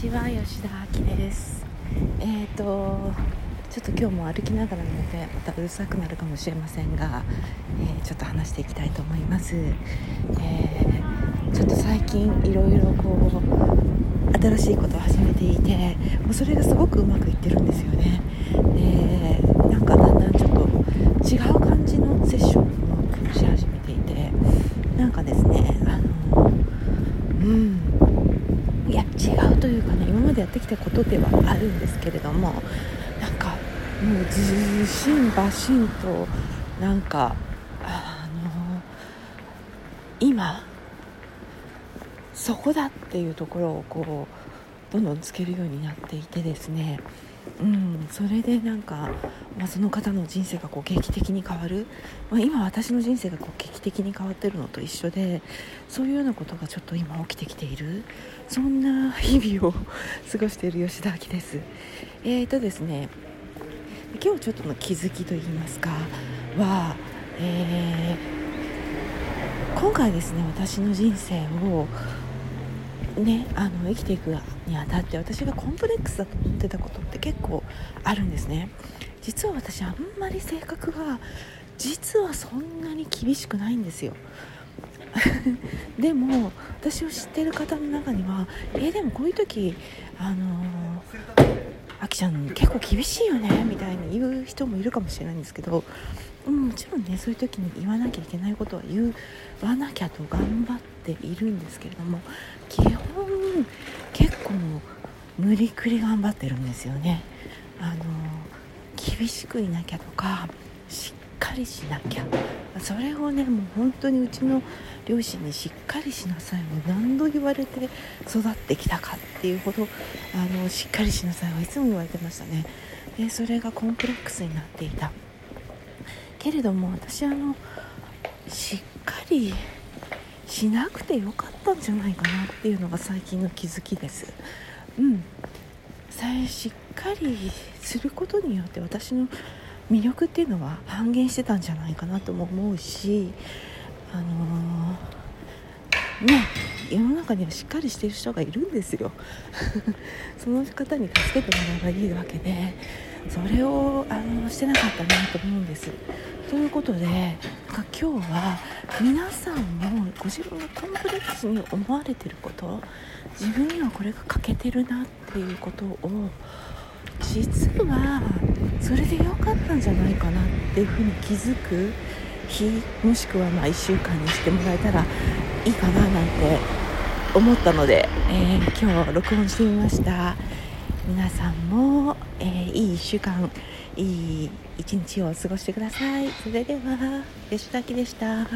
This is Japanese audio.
ちは吉田明です。えっ、ー、とちょっと今日も歩きながらなのでまたうるさくなるかもしれませんが、えー、ちょっと話していきたいと思います、えー、ちょっと最近いろいろこう新しいことを始めていてもうそれがすごくうまくいってるんですよね。でなんかだんだんちょっと違う感じのセッションをし始めていてなんかですねあのうん。というかね今までやってきたことではあるんですけれどもなんかもうずしんばしんとなんかあの今そこだっていうところをこうどんどんつけるようになっていてですね。うん、それでなんか、まあ、その方の人生がこう劇的に変わる、まあ、今私の人生がこう劇的に変わってるのと一緒でそういうようなことがちょっと今起きてきているそんな日々を過ごしている吉田明です。えーとですね今日ちょっとの気づきといいますかは、えー、今回ですね私の人生をね、あの生きていくにあたって私がコンプレックスだと思ってたことって結構あるんですね。実は私あんまり性格が実はそんなに厳しくないんですよ。でも私を知ってる方の中には「えー、でもこういう時あのあきちゃん結構厳しいよね」みたいに言う人もいるかもしれないんですけどもちろんねそういう時に言わなきゃいけないことは言わなきゃと頑張ってているんですけれども基本結構無理くり頑張ってるんですよね。あの厳しくいなきゃとかしっかりしなきゃ。それをねもう本当にうちの両親にしっかりしなさいを何度言われて育ってきたかっていうほどあのしっかりしなさいはいつも言われてましたね。でそれがコンプレックスになっていた。けれども私あのしっかりしなくてよかったんじゃないかなっていうのが最近の気づきです。うん。しっかりすることによって私の魅力っていうのは半減してたんじゃないかなとも思うしあのー、ね世の中にはしっかりしてる人がいるんですよ。その方に助けてもらえばいいわけでそれをあのしてなかったなと思うんです。ということでか今日は皆さんもご自分がコンプレックスに思われてること自分にはこれが欠けてるなっていうことを実はそれで良かったんじゃないかなっていうふうに気づく日もしくはま1週間にしてもらえたらいいかななんて思ったので、えー、今日録音してみました。皆さんも、えー、いい1週間いい一日を過ごしてください。それでは吉崎でした。